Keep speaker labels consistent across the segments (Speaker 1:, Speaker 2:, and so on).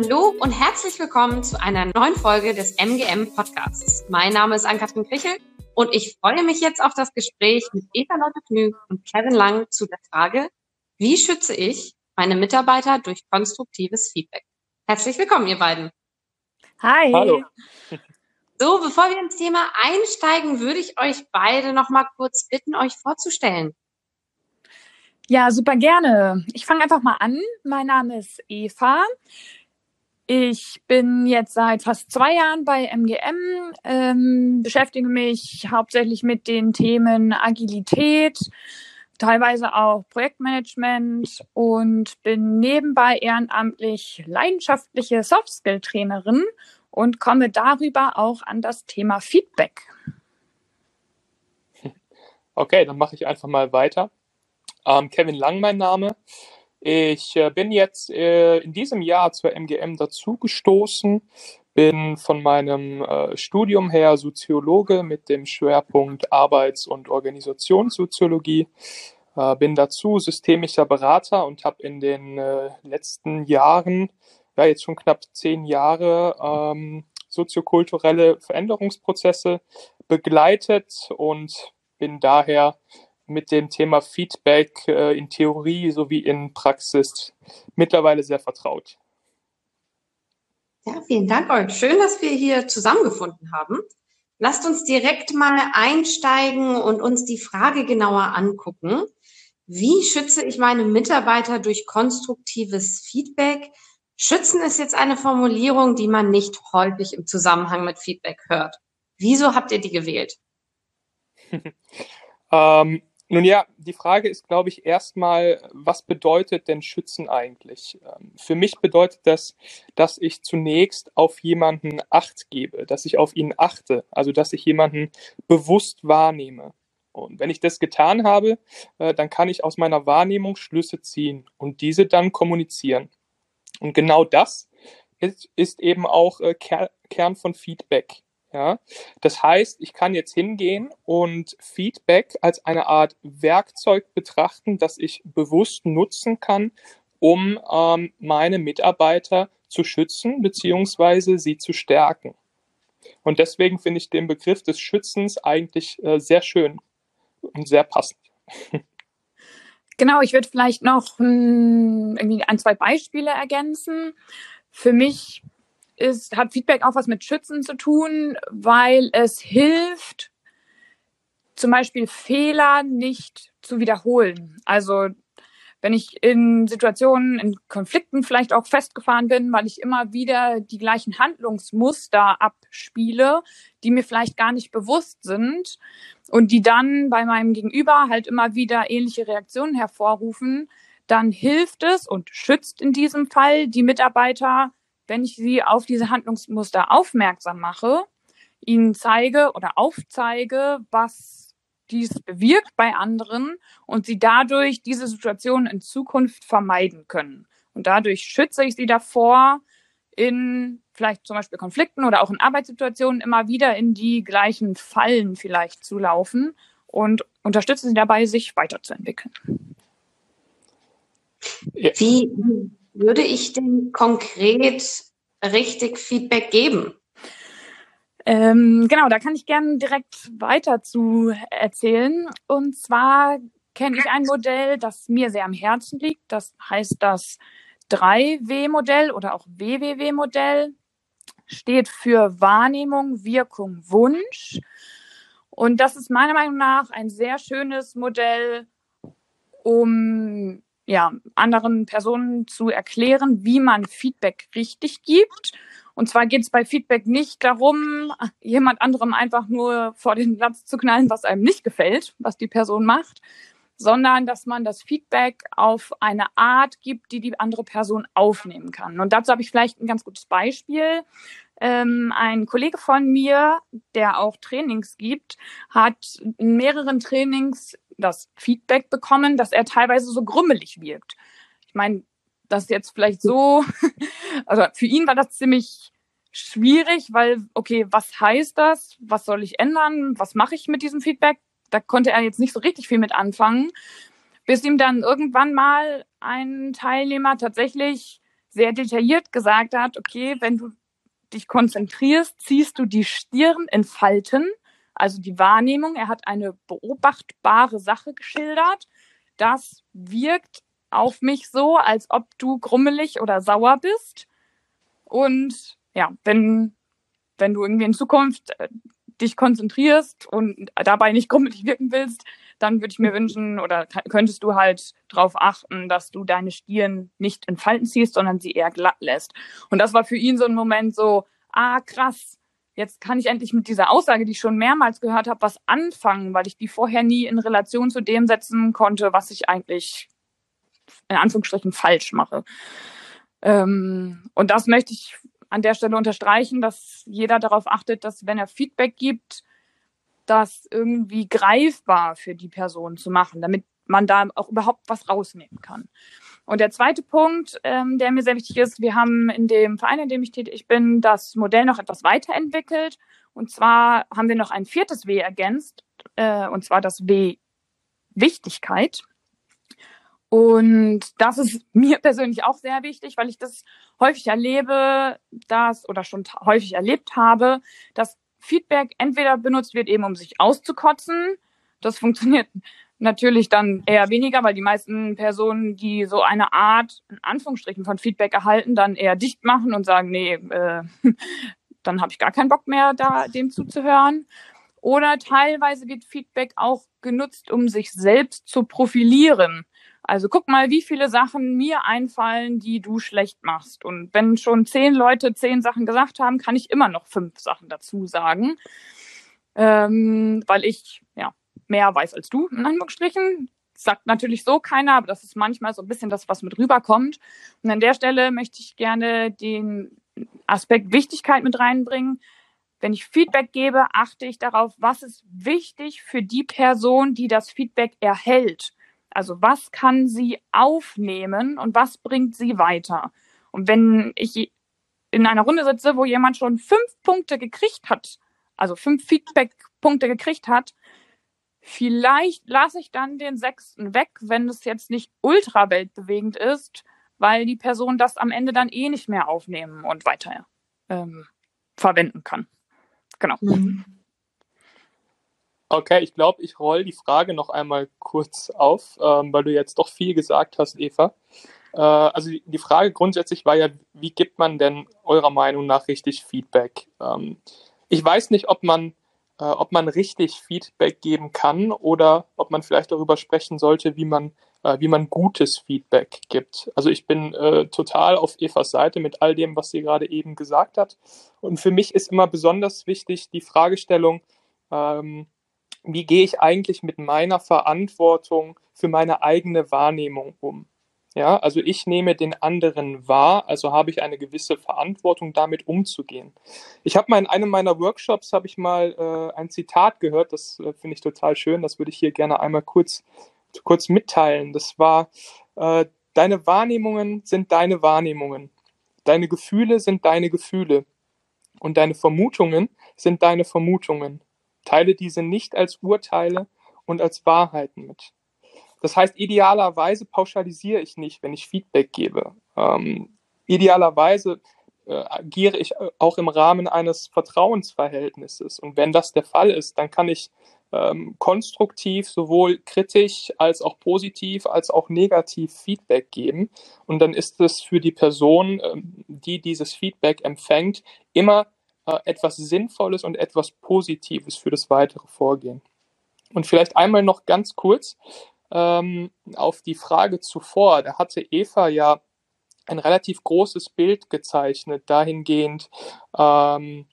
Speaker 1: Hallo und herzlich willkommen zu einer neuen Folge des MGM Podcasts. Mein Name ist Ann-Kathrin Krichel und ich freue mich jetzt auf das Gespräch mit Eva Lotte Knüg und Kevin Lang zu der Frage, wie schütze ich meine Mitarbeiter durch konstruktives Feedback? Herzlich willkommen, ihr beiden.
Speaker 2: Hi.
Speaker 3: Hallo.
Speaker 1: So, bevor wir ins Thema einsteigen, würde ich euch beide noch mal kurz bitten, euch vorzustellen.
Speaker 2: Ja, super gerne. Ich fange einfach mal an. Mein Name ist Eva. Ich bin jetzt seit fast zwei Jahren bei MGM, ähm, beschäftige mich hauptsächlich mit den Themen Agilität, teilweise auch Projektmanagement und bin nebenbei ehrenamtlich leidenschaftliche Softskill-Trainerin und komme darüber auch an das Thema Feedback.
Speaker 3: Okay, dann mache ich einfach mal weiter. Ähm, Kevin Lang mein Name. Ich äh, bin jetzt äh, in diesem Jahr zur MGM dazugestoßen, bin von meinem äh, Studium her Soziologe mit dem Schwerpunkt Arbeits- und Organisationssoziologie, bin dazu systemischer Berater und habe in den letzten Jahren, ja jetzt schon knapp zehn Jahre, ähm, soziokulturelle Veränderungsprozesse begleitet und bin daher mit dem Thema Feedback äh, in Theorie sowie in Praxis mittlerweile sehr vertraut.
Speaker 1: Ja, vielen Dank euch. Schön, dass wir hier zusammengefunden haben. Lasst uns direkt mal einsteigen und uns die Frage genauer angucken. Wie schütze ich meine Mitarbeiter durch konstruktives Feedback? Schützen ist jetzt eine Formulierung, die man nicht häufig im Zusammenhang mit Feedback hört. Wieso habt ihr die gewählt?
Speaker 3: ähm, nun ja, die Frage ist, glaube ich, erstmal, was bedeutet denn Schützen eigentlich? Ähm, für mich bedeutet das, dass ich zunächst auf jemanden Acht gebe, dass ich auf ihn achte, also dass ich jemanden bewusst wahrnehme. Und wenn ich das getan habe, äh, dann kann ich aus meiner Wahrnehmung Schlüsse ziehen und diese dann kommunizieren. Und genau das ist, eben auch äh, Kern von Feedback. Ja, das heißt, ich kann jetzt hingehen und Feedback als eine Art Werkzeug betrachten, das ich bewusst nutzen kann, um ähm, meine Mitarbeiter zu schützen beziehungsweise sie zu stärken. Und deswegen finde ich den Begriff des Schützens eigentlich äh, sehr schön und sehr passend.
Speaker 2: Genau, ich würde vielleicht noch hm, irgendwie ein, zwei Beispiele ergänzen. Für mich ist, hat Feedback auch was mit Schützen zu tun, weil es hilft, zum Beispiel Fehler nicht zu wiederholen. Also wenn ich in Situationen, in Konflikten vielleicht auch festgefahren bin, weil ich immer wieder die gleichen Handlungsmuster abspiele, die mir vielleicht gar nicht bewusst sind und die dann bei meinem Gegenüber halt immer wieder ähnliche Reaktionen hervorrufen, dann hilft es und schützt in diesem Fall die Mitarbeiter wenn ich sie auf diese Handlungsmuster aufmerksam mache, ihnen zeige oder aufzeige, was dies bewirkt bei anderen und sie dadurch diese Situation in Zukunft vermeiden können. Und dadurch schütze ich sie davor, in vielleicht zum Beispiel Konflikten oder auch in Arbeitssituationen immer wieder in die gleichen Fallen vielleicht zu laufen und unterstütze sie dabei, sich weiterzuentwickeln.
Speaker 1: Wie würde ich denn konkret richtig Feedback geben?
Speaker 2: Ähm, genau, da kann ich gerne direkt weiter zu erzählen. Und zwar kenne ich ein Modell, das mir sehr am Herzen liegt. Das heißt das 3W-Modell oder auch WWW-Modell. Steht für Wahrnehmung, Wirkung, Wunsch. Und das ist meiner Meinung nach ein sehr schönes Modell, um ja, anderen Personen zu erklären, wie man Feedback richtig gibt. Und zwar geht es bei Feedback nicht darum, jemand anderem einfach nur vor den Latz zu knallen, was einem nicht gefällt, was die Person macht, sondern dass man das Feedback auf eine Art gibt, die die andere Person aufnehmen kann. Und dazu habe ich vielleicht ein ganz gutes Beispiel. Ähm, ein Kollege von mir, der auch Trainings gibt, hat in mehreren Trainings das Feedback bekommen, dass er teilweise so grummelig wirkt. Ich meine, das ist jetzt vielleicht so, also für ihn war das ziemlich schwierig, weil, okay, was heißt das? Was soll ich ändern? Was mache ich mit diesem Feedback? Da konnte er jetzt nicht so richtig viel mit anfangen, bis ihm dann irgendwann mal ein Teilnehmer tatsächlich sehr detailliert gesagt hat, okay, wenn du dich konzentrierst, ziehst du die Stirn in Falten, also die Wahrnehmung. Er hat eine beobachtbare Sache geschildert. Das wirkt auf mich so, als ob du grummelig oder sauer bist. Und ja, wenn, wenn du irgendwie in Zukunft äh, dich konzentrierst und dabei nicht grummelig wirken willst, dann würde ich mir wünschen oder könntest du halt darauf achten, dass du deine Stirn nicht in Falten ziehst, sondern sie eher glatt lässt. Und das war für ihn so ein Moment so, ah krass, jetzt kann ich endlich mit dieser Aussage, die ich schon mehrmals gehört habe, was anfangen, weil ich die vorher nie in Relation zu dem setzen konnte, was ich eigentlich in Anführungsstrichen falsch mache. Ähm, und das möchte ich an der Stelle unterstreichen, dass jeder darauf achtet, dass wenn er Feedback gibt, das irgendwie greifbar für die Person zu machen, damit man da auch überhaupt was rausnehmen kann. Und der zweite Punkt, ähm, der mir sehr wichtig ist, wir haben in dem Verein, in dem ich tätig bin, das Modell noch etwas weiterentwickelt. Und zwar haben wir noch ein viertes W ergänzt, äh, und zwar das W Wichtigkeit. Und das ist mir persönlich auch sehr wichtig, weil ich das häufig erlebe, dass oder schon häufig erlebt habe, dass Feedback entweder benutzt wird, eben um sich auszukotzen. Das funktioniert natürlich dann eher weniger, weil die meisten Personen, die so eine Art, in Anführungsstrichen, von Feedback erhalten, dann eher dicht machen und sagen, nee, äh, dann habe ich gar keinen Bock mehr, da dem zuzuhören. Oder teilweise wird Feedback auch genutzt, um sich selbst zu profilieren. Also guck mal, wie viele Sachen mir einfallen, die du schlecht machst. Und wenn schon zehn Leute zehn Sachen gesagt haben, kann ich immer noch fünf Sachen dazu sagen, ähm, weil ich ja mehr weiß als du, in Anführungsstrichen. Sagt natürlich so keiner, aber das ist manchmal so ein bisschen das, was mit rüberkommt. Und an der Stelle möchte ich gerne den Aspekt Wichtigkeit mit reinbringen. Wenn ich Feedback gebe, achte ich darauf, was ist wichtig für die Person, die das Feedback erhält. Also was kann sie aufnehmen und was bringt sie weiter? Und wenn ich in einer Runde sitze, wo jemand schon fünf Punkte gekriegt hat, also fünf Feedback-Punkte gekriegt hat, vielleicht lasse ich dann den sechsten weg, wenn es jetzt nicht ultra weltbewegend ist, weil die Person das am Ende dann eh nicht mehr aufnehmen und weiter ähm, verwenden kann. Genau. Mhm.
Speaker 3: Okay, ich glaube, ich roll die Frage noch einmal kurz auf, ähm, weil du jetzt doch viel gesagt hast, Eva. Äh, also die, die, Frage grundsätzlich war ja, wie gibt man denn eurer Meinung nach richtig Feedback? Ähm, ich weiß nicht, ob man, äh, ob man richtig Feedback geben kann oder ob man vielleicht darüber sprechen sollte, wie man, äh, wie man gutes Feedback gibt. Also ich bin äh, total auf Evas Seite mit all dem, was sie gerade eben gesagt hat. Und für mich ist immer besonders wichtig die Fragestellung, ähm, wie gehe ich eigentlich mit meiner Verantwortung für meine eigene Wahrnehmung um? Ja, also ich nehme den anderen wahr, also habe ich eine gewisse Verantwortung, damit umzugehen. Ich habe mal in einem meiner Workshops habe ich mal äh, ein Zitat gehört, das äh, finde ich total schön, das würde ich hier gerne einmal kurz kurz mitteilen. Das war äh, deine Wahrnehmungen sind deine Wahrnehmungen, deine Gefühle sind deine Gefühle und deine Vermutungen sind deine Vermutungen. Teile diese nicht als Urteile und als Wahrheiten mit. Das heißt, idealerweise pauschalisiere ich nicht, wenn ich Feedback gebe. Ähm, idealerweise äh, agiere ich auch im Rahmen eines Vertrauensverhältnisses. Und wenn das der Fall ist, dann kann ich ähm, konstruktiv sowohl kritisch als auch positiv als auch negativ Feedback geben. Und dann ist es für die Person, ähm, die dieses Feedback empfängt, immer äh, etwas Sinnvolles und etwas Positives für das weitere Vorgehen. Und vielleicht einmal noch ganz kurz ähm, auf die Frage zuvor. Da hatte Eva ja ein relativ großes Bild gezeichnet, dahingehend, ähm,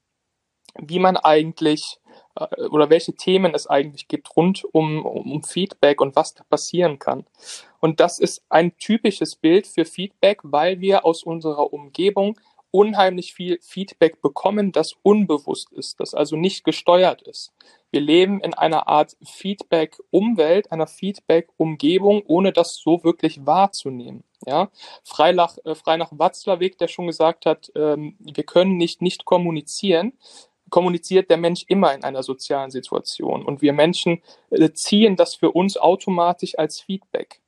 Speaker 3: wie man eigentlich äh, oder welche Themen es eigentlich gibt rund um, um Feedback und was da passieren kann. Und das ist ein typisches Bild für Feedback, weil wir aus unserer Umgebung unheimlich viel Feedback bekommen, das unbewusst ist, das also nicht gesteuert ist. Wir leben in einer Art Feedback-Umwelt, einer Feedback-Umgebung, ohne das so wirklich wahrzunehmen. Ja, Freilach, äh, Freinach Watzlawick, der schon gesagt hat, ähm, wir können nicht nicht kommunizieren, kommuniziert der Mensch immer in einer sozialen Situation und wir Menschen äh, ziehen das für uns automatisch als Feedback.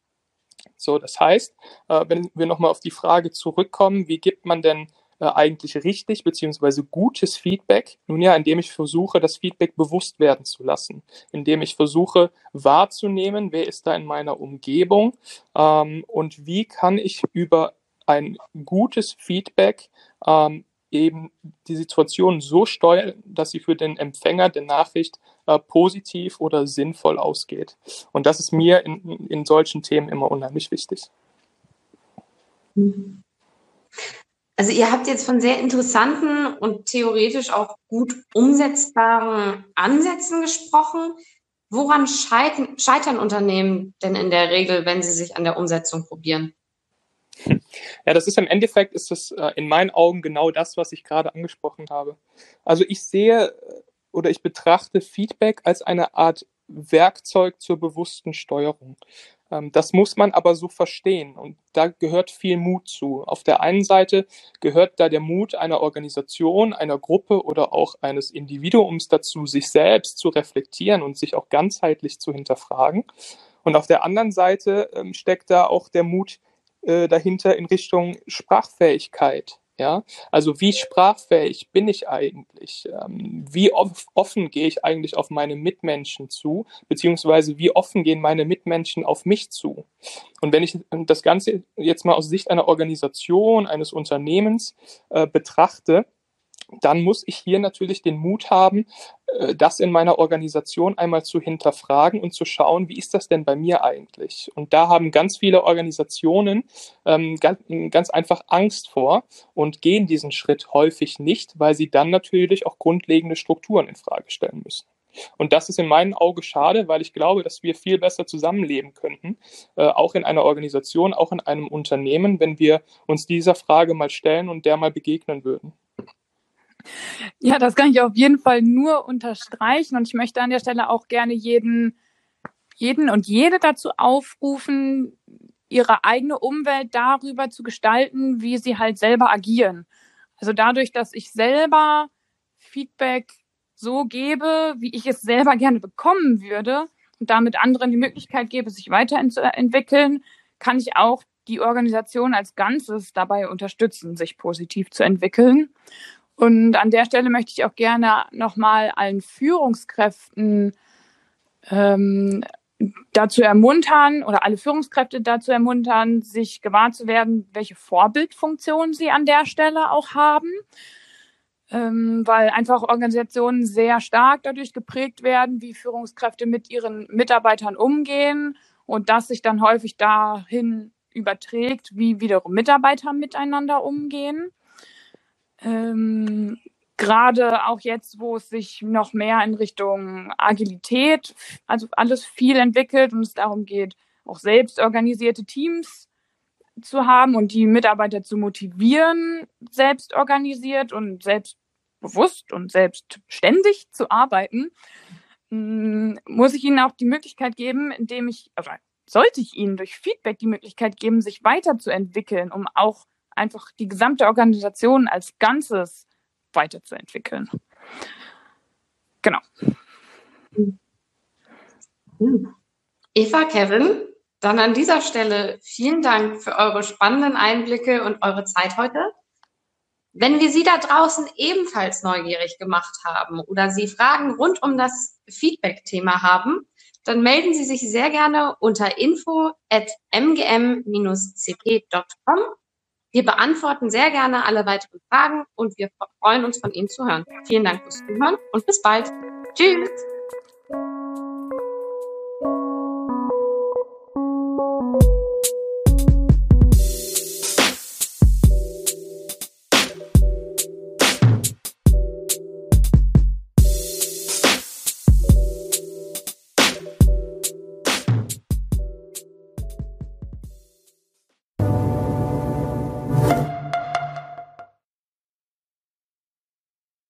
Speaker 3: So, das heißt, äh, wenn wir nochmal auf die Frage zurückkommen, wie gibt man denn äh, eigentlich richtig beziehungsweise gutes Feedback? Nun ja, indem ich versuche, das Feedback bewusst werden zu lassen, indem ich versuche wahrzunehmen, wer ist da in meiner Umgebung ähm, und wie kann ich über ein gutes Feedback ähm, eben die Situation so steuern, dass sie für den Empfänger der Nachricht äh, positiv oder sinnvoll ausgeht. Und das ist mir in, in solchen Themen immer unheimlich wichtig.
Speaker 1: Also ihr habt jetzt von sehr interessanten und theoretisch auch gut umsetzbaren Ansätzen gesprochen. Woran scheitern, scheitern Unternehmen denn in der Regel, wenn sie sich an der Umsetzung probieren?
Speaker 3: Ja, das ist im Endeffekt ist das äh, in meinen Augen genau das, was ich gerade angesprochen habe. Also ich sehe äh, oder ich betrachte Feedback als eine Art Werkzeug zur bewussten Steuerung. Ähm, das muss man aber so verstehen und da gehört viel Mut zu. Auf der einen Seite gehört da der Mut einer Organisation, einer Gruppe oder auch eines Individuums dazu, sich selbst zu reflektieren und sich auch ganzheitlich zu hinterfragen. Und auf der anderen Seite ähm, steckt da auch der Mut, äh, dahinter in Richtung Sprachfähigkeit. Ja, also wie sprachfähig bin ich eigentlich? Ähm, wie offen gehe ich eigentlich auf meine Mitmenschen zu? Beziehungsweise wie offen gehen meine Mitmenschen auf mich zu? Und wenn ich das Ganze jetzt mal aus Sicht einer Organisation, eines Unternehmens äh, betrachte, dann muss ich hier natürlich den Mut haben, das in meiner Organisation einmal zu hinterfragen und zu schauen, wie ist das denn bei mir eigentlich? Und da haben ganz viele Organisationen ähm, ganz, ganz einfach Angst vor und gehen diesen Schritt häufig nicht, weil sie dann natürlich auch grundlegende Strukturen in Frage stellen müssen. Und das ist in meinen Augen schade, weil ich glaube, dass wir viel besser zusammenleben könnten, äh, auch in einer Organisation, auch in einem Unternehmen, wenn wir uns dieser Frage mal stellen und der mal begegnen würden.
Speaker 2: Ja, das kann ich auf jeden Fall nur unterstreichen und ich möchte an der Stelle auch gerne jeden, jeden und jede dazu aufrufen, ihre eigene Umwelt darüber zu gestalten, wie sie halt selber agieren. Also dadurch, dass ich selber Feedback so gebe, wie ich es selber gerne bekommen würde und damit anderen die Möglichkeit gebe, sich weiterzuentwickeln, kann ich auch die Organisation als Ganzes dabei unterstützen, sich positiv zu entwickeln. Und an der Stelle möchte ich auch gerne nochmal allen Führungskräften ähm, dazu ermuntern oder alle Führungskräfte dazu ermuntern, sich gewahr zu werden, welche Vorbildfunktion sie an der Stelle auch haben. Ähm, weil einfach Organisationen sehr stark dadurch geprägt werden, wie Führungskräfte mit ihren Mitarbeitern umgehen und das sich dann häufig dahin überträgt, wie wiederum Mitarbeiter miteinander umgehen. Ähm, Gerade auch jetzt, wo es sich noch mehr in Richtung Agilität, also alles viel entwickelt und es darum geht, auch selbst organisierte Teams zu haben und die Mitarbeiter zu motivieren, selbst organisiert und selbstbewusst und selbstständig zu arbeiten, mm, muss ich ihnen auch die Möglichkeit geben, indem ich, also sollte ich ihnen durch Feedback die Möglichkeit geben, sich weiterzuentwickeln, um auch einfach die gesamte Organisation als Ganzes weiterzuentwickeln. Genau.
Speaker 1: Eva, Kevin, dann an dieser Stelle vielen Dank für eure spannenden Einblicke und eure Zeit heute. Wenn wir Sie da draußen ebenfalls neugierig gemacht haben oder Sie Fragen rund um das Feedback-Thema haben, dann melden Sie sich sehr gerne unter info at mgm-cp.com wir beantworten sehr gerne alle weiteren Fragen und wir freuen uns von Ihnen zu hören. Vielen Dank fürs Zuhören und bis bald. Tschüss.